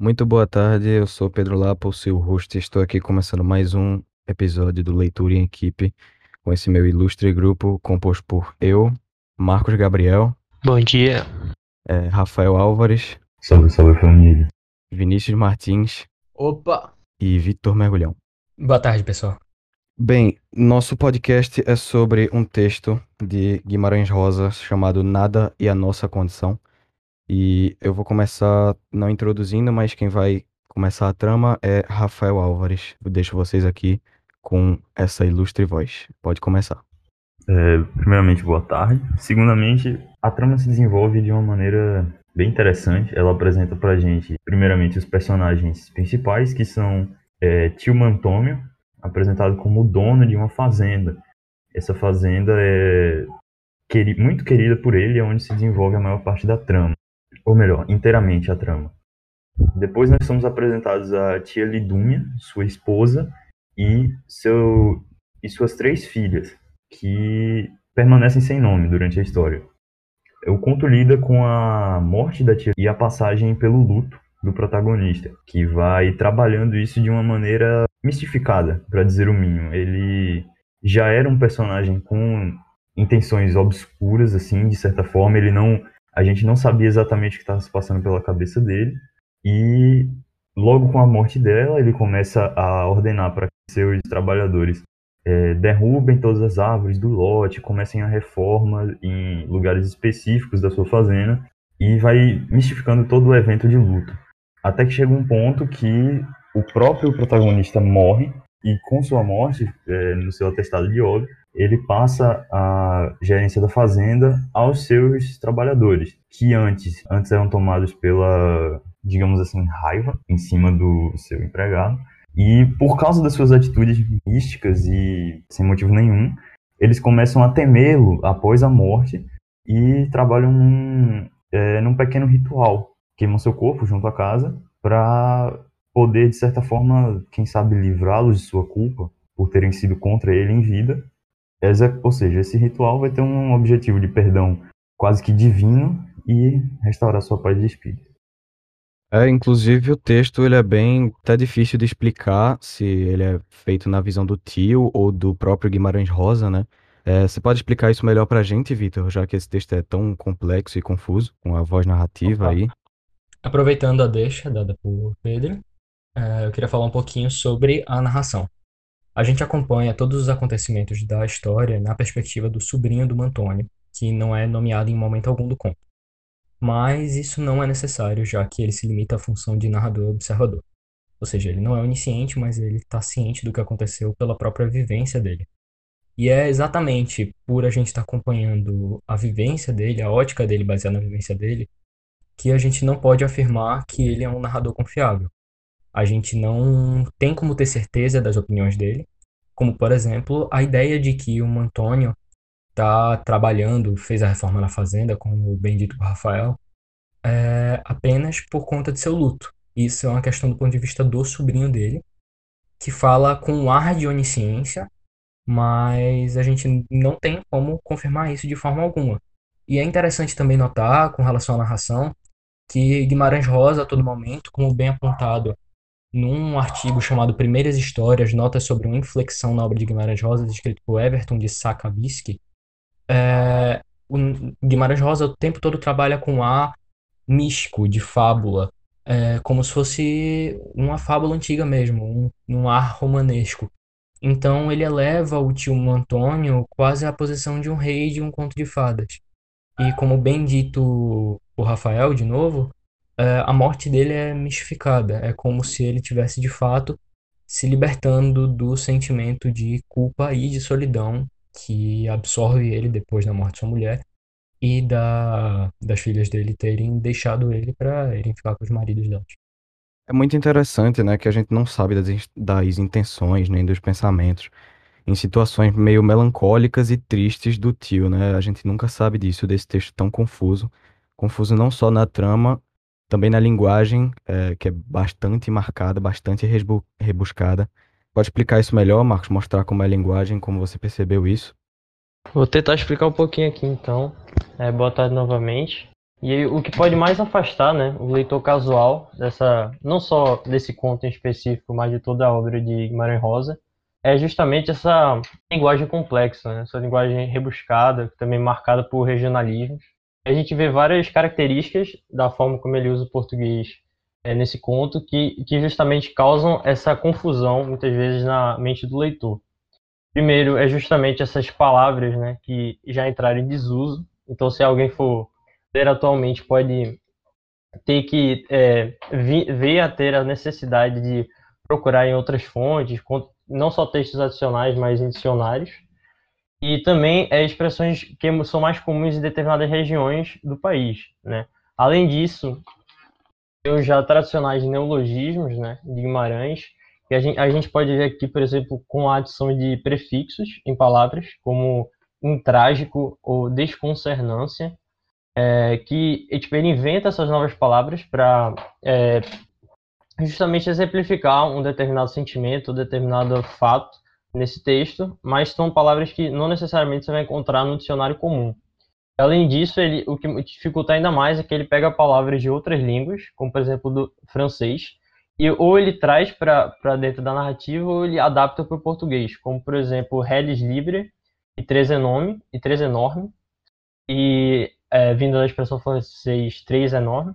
Muito boa tarde, eu sou Pedro Lapa, o seu host, e estou aqui começando mais um episódio do Leitura em Equipe, com esse meu ilustre grupo composto por eu, Marcos Gabriel, Bom dia. eh, Rafael Álvares, Salve, salve família. Vinícius Martins Opa! e Vitor Mergulhão. Boa tarde, pessoal. Bem, nosso podcast é sobre um texto de Guimarães Rosa chamado Nada e a Nossa Condição. E eu vou começar não introduzindo, mas quem vai começar a trama é Rafael Álvares. Eu deixo vocês aqui com essa ilustre voz. Pode começar. É, primeiramente, boa tarde. Segundamente, a trama se desenvolve de uma maneira bem interessante. Ela apresenta pra gente, primeiramente, os personagens principais, que são é, Tio Mantômio, apresentado como dono de uma fazenda. Essa fazenda é muito querida por ele, é onde se desenvolve a maior parte da trama. Ou melhor, inteiramente a trama. Depois nós somos apresentados a tia Lidúmia, sua esposa, e, seu, e suas três filhas, que permanecem sem nome durante a história. O conto lida com a morte da tia e a passagem pelo luto do protagonista, que vai trabalhando isso de uma maneira mistificada, para dizer o mínimo. Ele já era um personagem com intenções obscuras, assim, de certa forma. Ele não, a gente não sabia exatamente o que estava se passando pela cabeça dele. E logo com a morte dela, ele começa a ordenar para que seus trabalhadores é, derrubem todas as árvores do lote, comecem a reforma em lugares específicos da sua fazenda e vai mistificando todo o evento de luto. Até que chega um ponto que o próprio protagonista morre e com sua morte, é, no seu atestado de óbito, ele passa a gerência da fazenda aos seus trabalhadores, que antes, antes eram tomados pela, digamos assim, raiva em cima do seu empregado. E por causa das suas atitudes místicas e sem motivo nenhum, eles começam a temê-lo após a morte e trabalham num, é, num pequeno ritual. Queimam seu corpo junto à casa para poder, de certa forma, quem sabe, livrá-los de sua culpa por terem sido contra ele em vida. Ou seja, esse ritual vai ter um objetivo de perdão quase que divino e restaurar sua paz de espírito. É, inclusive o texto ele é bem até difícil de explicar se ele é feito na visão do tio ou do próprio Guimarães Rosa, né? É, você pode explicar isso melhor pra gente, Vitor, já que esse texto é tão complexo e confuso, com a voz narrativa Opa. aí. Aproveitando a deixa dada por Pedro, eh, eu queria falar um pouquinho sobre a narração. A gente acompanha todos os acontecimentos da história na perspectiva do sobrinho do Mantônio, que não é nomeado em momento algum do conto. Mas isso não é necessário, já que ele se limita à função de narrador-observador. Ou seja, ele não é onisciente, mas ele está ciente do que aconteceu pela própria vivência dele. E é exatamente por a gente estar acompanhando a vivência dele, a ótica dele baseada na vivência dele, que a gente não pode afirmar que ele é um narrador confiável. A gente não tem como ter certeza das opiniões dele, como por exemplo a ideia de que o Antônio está trabalhando, fez a reforma na fazenda, como bem dito por Rafael, é, apenas por conta de seu luto. Isso é uma questão do ponto de vista do sobrinho dele, que fala com um ar de onisciência, mas a gente não tem como confirmar isso de forma alguma. E é interessante também notar, com relação à narração, que Guimarães Rosa, a todo momento, como bem apontado num artigo chamado Primeiras Histórias, notas sobre uma inflexão na obra de Guimarães Rosa, escrito por Everton de Sacabisky, é, o Guimarães Rosa o tempo todo trabalha com ar místico, de fábula, é, como se fosse uma fábula antiga mesmo, um, um ar romanesco. Então ele eleva o tio Antônio quase à posição de um rei de um conto de fadas. E como bem dito por Rafael, de novo, a morte dele é mistificada. É como se ele tivesse de fato se libertando do sentimento de culpa e de solidão que absorve ele depois da morte de sua mulher e da, das filhas dele terem deixado ele para irem ficar com os maridos delas. É muito interessante, né, que a gente não sabe das, das intenções nem dos pensamentos em situações meio melancólicas e tristes do tio, né? A gente nunca sabe disso, desse texto tão confuso. Confuso não só na trama, também na linguagem, eh, que é bastante marcada, bastante rebuscada. Pode explicar isso melhor, Marcos? Mostrar como é a linguagem, como você percebeu isso? Vou tentar explicar um pouquinho aqui então. É, boa tarde novamente. E o que pode mais afastar, né, o leitor casual dessa, não só desse conto em específico, mas de toda a obra de Guimarães Rosa, é justamente essa linguagem complexa, né, essa linguagem rebuscada, também marcada por regionalismos. A gente vê várias características da forma como ele usa o português é, nesse conto que, que justamente causam essa confusão, muitas vezes, na mente do leitor. Primeiro, é justamente essas palavras né, que já entraram em desuso. Então, se alguém for ler atualmente, pode ter que é, ver a ter a necessidade de procurar em outras fontes, não só textos adicionais, mas em dicionários. E também é, expressões que são mais comuns em determinadas regiões do país. Né? Além disso, os já tradicionais neologismos né, de Guimarães, que a gente, a gente pode ver aqui, por exemplo, com a adição de prefixos em palavras, como intrágico ou desconcernância, é, que tipo, ele inventa essas novas palavras para é, justamente exemplificar um determinado sentimento, um determinado fato nesse texto, mas são palavras que não necessariamente você vai encontrar no dicionário comum. Além disso, ele, o que dificulta ainda mais é que ele pega palavras de outras línguas, como por exemplo do francês, e ou ele traz para dentro da narrativa ou ele adapta para o português, como por exemplo Relis Libre e Três Enorme, e Três Enorme, e é, vindo da expressão francês Três Enorme.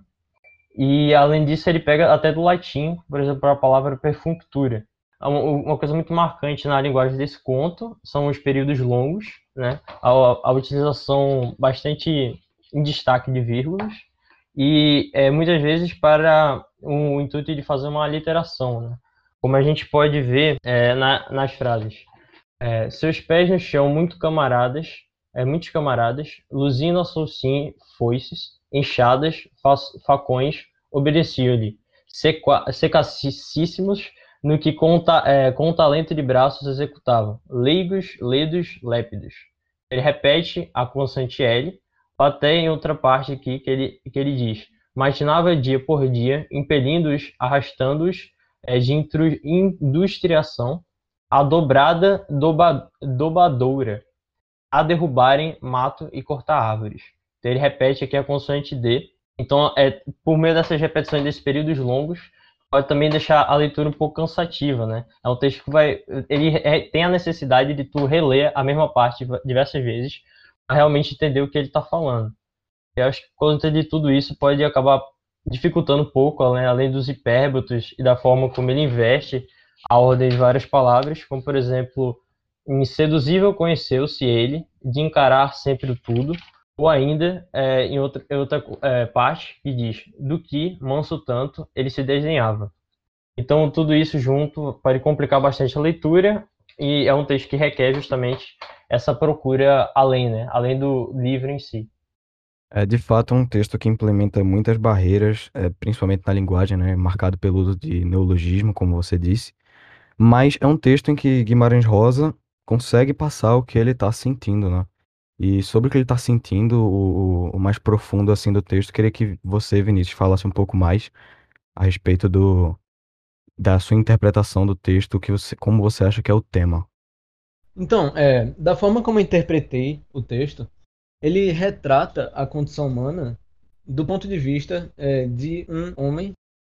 E além disso, ele pega até do latim, por exemplo, a palavra perfunctura, uma coisa muito marcante na linguagem desse conto são os períodos longos, né? a, a utilização bastante em destaque de vírgulas e é, muitas vezes para o intuito de fazer uma literação, né? como a gente pode ver é, na, nas frases. É, seus pés no chão, muito camaradas, é, muitos camaradas, luzindo a solcim, foices, enxadas, facões, obedeciam-lhe, secacíssimos, no que com, é, com talento de braços executava, leigos, ledos, lépidos. Ele repete a constante L, até em outra parte aqui que ele, que ele diz, matinava dia por dia, impelindo-os, arrastando-os é, de industriação, a dobrada doba, dobadoura, a derrubarem mato e cortar árvores. Então ele repete aqui a consoante D. Então, é, por meio dessas repetições desses períodos longos, pode também deixar a leitura um pouco cansativa, né? É um texto que vai, ele tem a necessidade de tu reler a mesma parte diversas vezes para realmente entender o que ele está falando. Eu acho que conta de tudo isso pode acabar dificultando um pouco, né? além dos hipérbotos e da forma como ele investe a ordem de várias palavras, como por exemplo, inseduzível conheceu-se ele, de encarar sempre tudo, ou ainda, é, em outra, outra é, parte, que diz: do que, manso tanto, ele se desenhava. Então, tudo isso junto pode complicar bastante a leitura, e é um texto que requer justamente essa procura além, né? além do livro em si. É de fato um texto que implementa muitas barreiras, é, principalmente na linguagem, né? marcado pelo uso de neologismo, como você disse. Mas é um texto em que Guimarães Rosa consegue passar o que ele está sentindo, né? E sobre o que ele está sentindo, o, o, mais profundo assim do texto, queria que você, Vinícius, falasse um pouco mais a respeito do da sua interpretação do texto, que você, como você acha que é o tema. Então, é, da forma como eu interpretei o texto, ele retrata a condição humana do ponto de vista é, de um homem,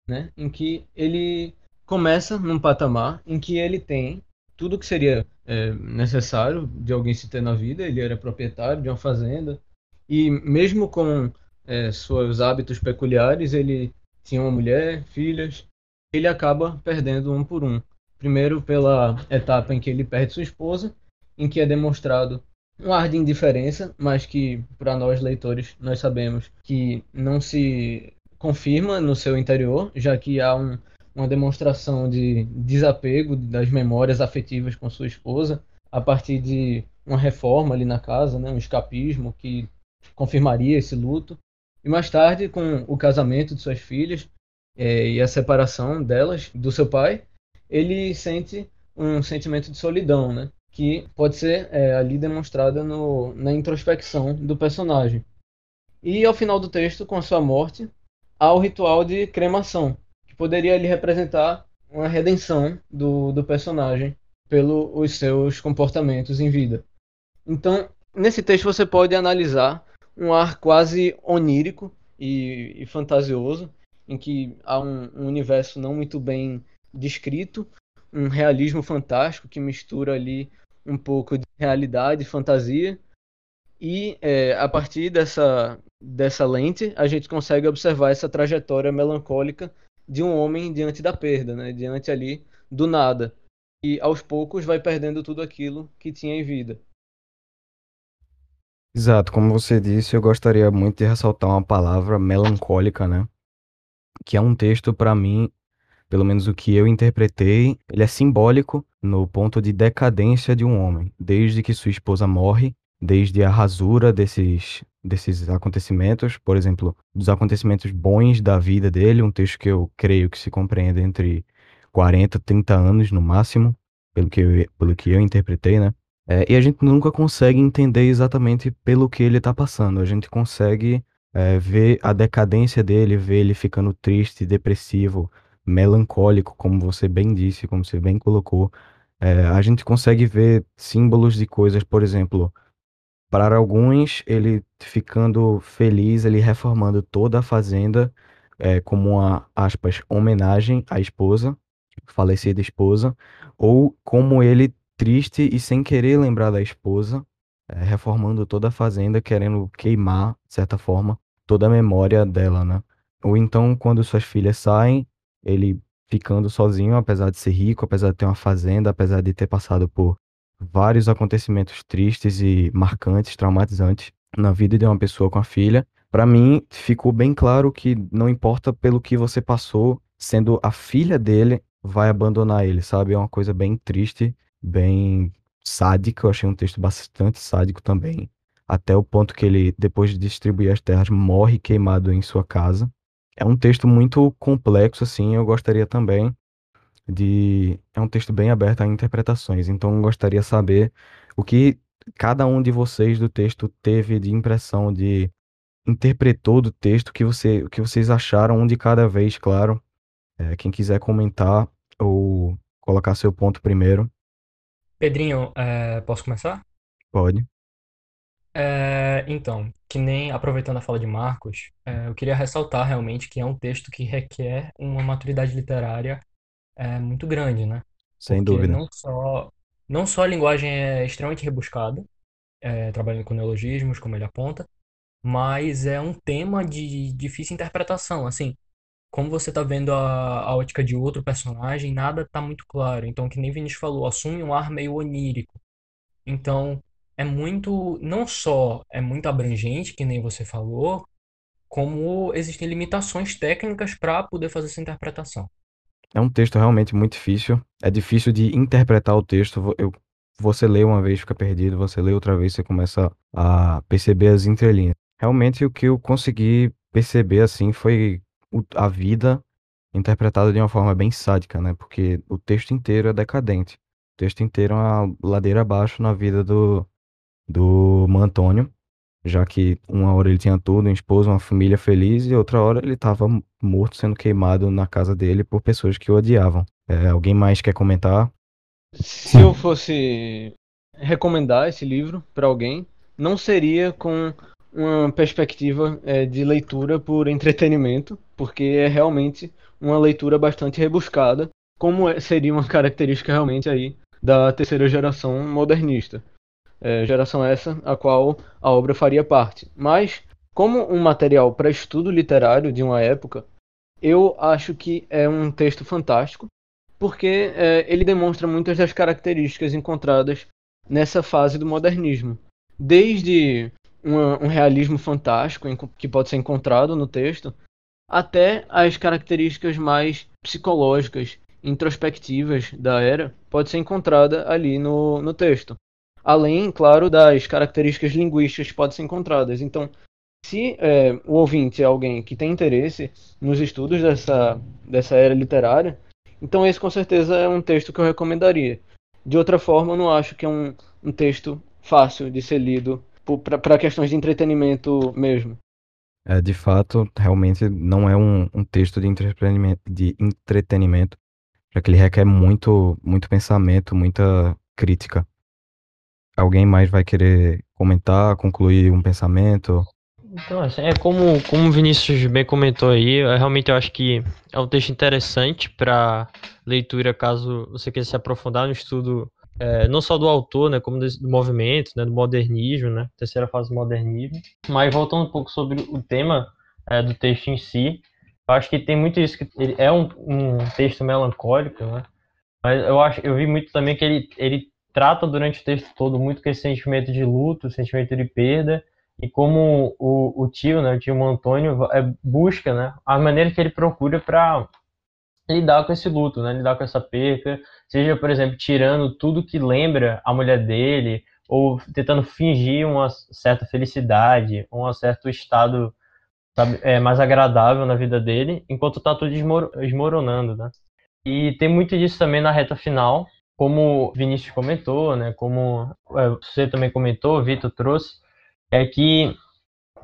né, em que ele começa num patamar em que ele tem tudo que seria é, necessário de alguém se ter na vida. Ele era proprietário de uma fazenda e mesmo com é, seus hábitos peculiares, ele tinha uma mulher, filhas. Ele acaba perdendo um por um. Primeiro pela etapa em que ele perde sua esposa, em que é demonstrado um ar de indiferença, mas que para nós leitores nós sabemos que não se confirma no seu interior, já que há um uma demonstração de desapego das memórias afetivas com sua esposa a partir de uma reforma ali na casa, né, um escapismo que confirmaria esse luto. E mais tarde, com o casamento de suas filhas é, e a separação delas do seu pai, ele sente um sentimento de solidão, né, que pode ser é, ali demonstrada na introspecção do personagem. E ao final do texto, com a sua morte, há o ritual de cremação, poderia ali representar uma redenção do, do personagem pelos seus comportamentos em vida. Então, nesse texto você pode analisar um ar quase onírico e, e fantasioso, em que há um, um universo não muito bem descrito, um realismo fantástico que mistura ali um pouco de realidade e fantasia. E é, a partir dessa, dessa lente, a gente consegue observar essa trajetória melancólica de um homem diante da perda, né? diante ali do nada. E aos poucos vai perdendo tudo aquilo que tinha em vida. Exato, como você disse, eu gostaria muito de ressaltar uma palavra melancólica, né? Que é um texto, para mim, pelo menos o que eu interpretei, ele é simbólico no ponto de decadência de um homem, desde que sua esposa morre, desde a rasura desses, desses acontecimentos, por exemplo, dos acontecimentos bons da vida dele, um texto que eu creio que se compreende entre 40, 30 anos no máximo, pelo que eu, pelo que eu interpretei, né? É, e a gente nunca consegue entender exatamente pelo que ele está passando. A gente consegue é, ver a decadência dele, ver ele ficando triste, depressivo, melancólico, como você bem disse, como você bem colocou. É, a gente consegue ver símbolos de coisas, por exemplo, para alguns, ele ficando feliz, ele reformando toda a fazenda, é, como uma, aspas, homenagem à esposa, falecida esposa, ou como ele triste e sem querer lembrar da esposa, é, reformando toda a fazenda, querendo queimar, de certa forma, toda a memória dela, né? Ou então, quando suas filhas saem, ele ficando sozinho, apesar de ser rico, apesar de ter uma fazenda, apesar de ter passado por vários acontecimentos tristes e marcantes, traumatizantes na vida de uma pessoa com a filha. Para mim, ficou bem claro que não importa pelo que você passou, sendo a filha dele, vai abandonar ele, sabe? É uma coisa bem triste, bem sádica. Eu achei um texto bastante sádico também. Até o ponto que ele, depois de distribuir as terras, morre queimado em sua casa. É um texto muito complexo, assim. Eu gostaria também de. É um texto bem aberto a interpretações. Então, eu gostaria de saber o que cada um de vocês do texto teve de impressão, de interpretou do texto, que você, o que vocês acharam, um de cada vez, claro. É, quem quiser comentar ou colocar seu ponto primeiro, Pedrinho, é, posso começar? pode. É, então, que nem aproveitando a fala de Marcos, é, eu queria ressaltar realmente que é um texto que requer uma maturidade literária é, muito grande, né? Sem Porque dúvida. não só, não só a linguagem é extremamente rebuscada, é, trabalhando com neologismos, como ele aponta, mas é um tema de difícil interpretação. Assim, como você está vendo a, a ótica de outro personagem, nada está muito claro. Então, que nem Vinícius falou, assume um ar meio onírico. Então, é muito, não só é muito abrangente, que nem você falou, como existem limitações técnicas para poder fazer essa interpretação. É um texto realmente muito difícil. É difícil de interpretar o texto. Eu, você lê uma vez, fica perdido. Você lê outra vez, você começa a perceber as entrelinhas. Realmente, o que eu consegui perceber, assim, foi a vida interpretada de uma forma bem sádica, né? Porque o texto inteiro é decadente. O texto inteiro é uma ladeira abaixo na vida do, do Mantônio, já que uma hora ele tinha tudo, uma esposa, uma família feliz, e outra hora ele estava morto sendo queimado na casa dele por pessoas que o odiavam. É, alguém mais quer comentar? Se eu fosse recomendar esse livro para alguém, não seria com uma perspectiva é, de leitura por entretenimento, porque é realmente uma leitura bastante rebuscada, como é- seria uma característica realmente aí da terceira geração modernista. É, geração essa a qual a obra faria parte. Mas, como um material para estudo literário de uma época, eu acho que é um texto fantástico, porque é, ele demonstra muitas das características encontradas nessa fase do modernismo. Desde um realismo fantástico em- que pode ser encontrado no texto, até as características mais psicológicas, introspectivas da era, pode ser encontrada ali no, no texto. Além, claro, das características linguísticas que podem ser encontradas. Então, se é, o ouvinte é alguém que tem interesse nos estudos dessa, dessa era literária, então esse com certeza é um texto que eu recomendaria. De outra forma, eu não acho que é um, um texto fácil de ser lido para questões de entretenimento mesmo. É, de fato, realmente não é um, um texto de entretenimento, de entretenimento, já que ele requer muito, muito pensamento, muita crítica. Alguém mais vai querer comentar, concluir um pensamento? Então, assim, é como, como o Vinícius bem comentou aí, eu, realmente eu acho que é um texto interessante para leitura caso você queira se aprofundar no estudo é, não só do autor, né, como do movimento, né, do modernismo, né, terceira fase do modernismo. Mas voltando um pouco sobre o tema é, do texto em si, eu acho que tem muito isso que ele é um, um texto melancólico, né, mas eu acho, eu vi muito também que ele ele trata durante o texto todo muito com esse sentimento de luto, sentimento de perda e como o, o tio, né, o tio Antônio é, busca, né, a maneira que ele procura para lidar com esse luto, né, lidar com essa perda, seja, por exemplo, tirando tudo que lembra a mulher dele, ou tentando fingir uma certa felicidade, um certo estado sabe, é, mais agradável na vida dele, enquanto está tudo desmoronando, né. E tem muito disso também na reta final, como o Vinícius comentou, né, como é, você também comentou, o Vitor trouxe, é que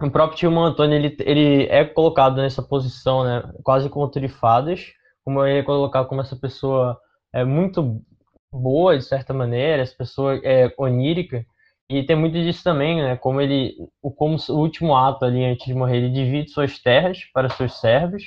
o próprio Tio Antônio ele, ele é colocado nessa posição, né, quase como trifadas, como ele é colocado como essa pessoa é muito boa de certa maneira, essa pessoa é onírica, e tem muito disso também, né, como ele, o como o último ato ali antes de morrer, ele divide suas terras para seus servos,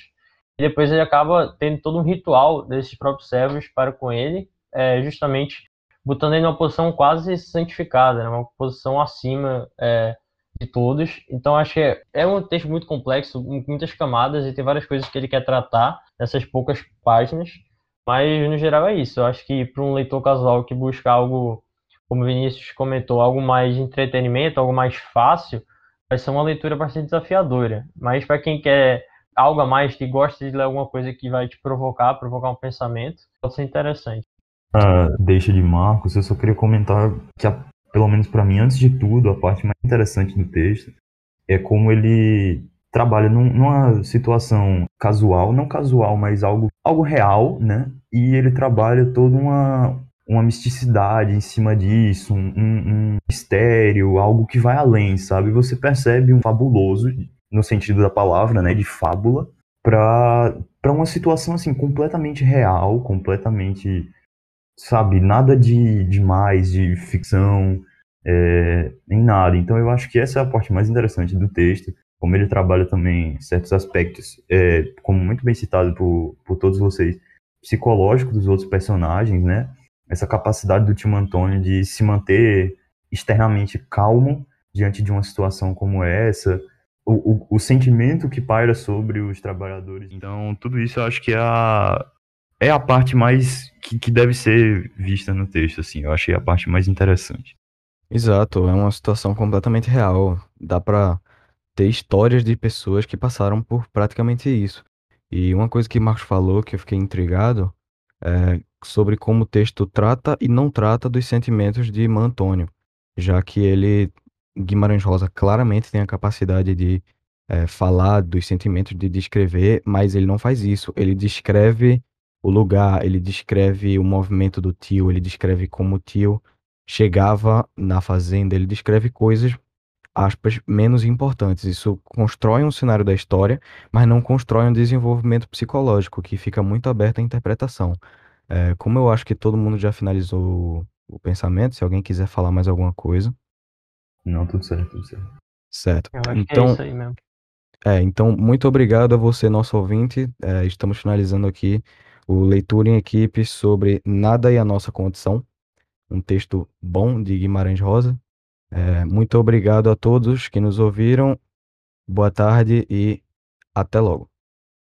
e depois ele acaba tendo todo um ritual desses próprios servos para com ele, é, justamente botando ele numa posição quase santificada, né, uma posição acima é, de todos. Então acho que é, um texto muito complexo, com muitas camadas e tem várias coisas que ele quer tratar nessas poucas páginas. Mas no geral é isso. Eu acho que para um leitor casual que busca algo, como o Vinícius comentou, algo mais de entretenimento, algo mais fácil, vai ser uma leitura bastante desafiadora. Mas para quem quer algo a mais, que gosta de ler alguma coisa que vai te provocar, provocar um pensamento, pode ser interessante. Ah, deixa de Marcos, eu só queria comentar que a pelo menos para mim, antes de tudo, a parte mais interessante do texto é como ele trabalha num, numa situação casual, não casual, mas algo, algo real, né? E ele trabalha toda uma, uma misticidade em cima disso, um, um, mistério, algo que vai além, sabe? Você percebe um fabuloso, no sentido da palavra, né? De fábula, para uma situação, assim, completamente real, completamente sabe, nada de demais, de ficção, é, nem nada. Então eu acho que essa é a parte mais interessante do texto, como ele trabalha também certos aspectos, é, como muito bem citado por, por todos vocês, psicológico dos outros personagens, né? Essa capacidade do Tim Antônio de se manter externamente calmo diante de uma situação como essa, o, o, o, sentimento que paira sobre os trabalhadores. Então, tudo isso eu acho que é a, é a parte mais que, que deve ser vista no texto, assim. Eu achei a parte mais interessante. Exato, é uma situação completamente real. Dá pra ter histórias de pessoas que passaram por praticamente isso. E uma coisa que Marcos falou que eu fiquei intrigado é sobre como o texto trata e não trata dos sentimentos de Man Antônio, já que ele, Guimarães Rosa, claramente tem a capacidade de é, falar dos sentimentos, de descrever, mas ele não faz isso. Ele descreve o lugar, ele descreve o movimento do tio, ele descreve como o tio chegava na fazenda, ele descreve coisas, aspas, menos importantes. Isso constrói um cenário da história, mas não constrói um desenvolvimento psicológico, que fica muito aberto à interpretação. É, como eu acho que todo mundo já finalizou o pensamento, se alguém quiser falar mais alguma coisa. Não, tudo certo, tudo certo. Certo. Eu acho então, que é isso aí mesmo. É, então, muito obrigado a você, nosso ouvinte. É, estamos finalizando aqui o Leitura em Equipe sobre Nada e a Nossa Condição, um texto bom de Guimarães Rosa. É, muito obrigado a todos que nos ouviram. Boa tarde e até logo.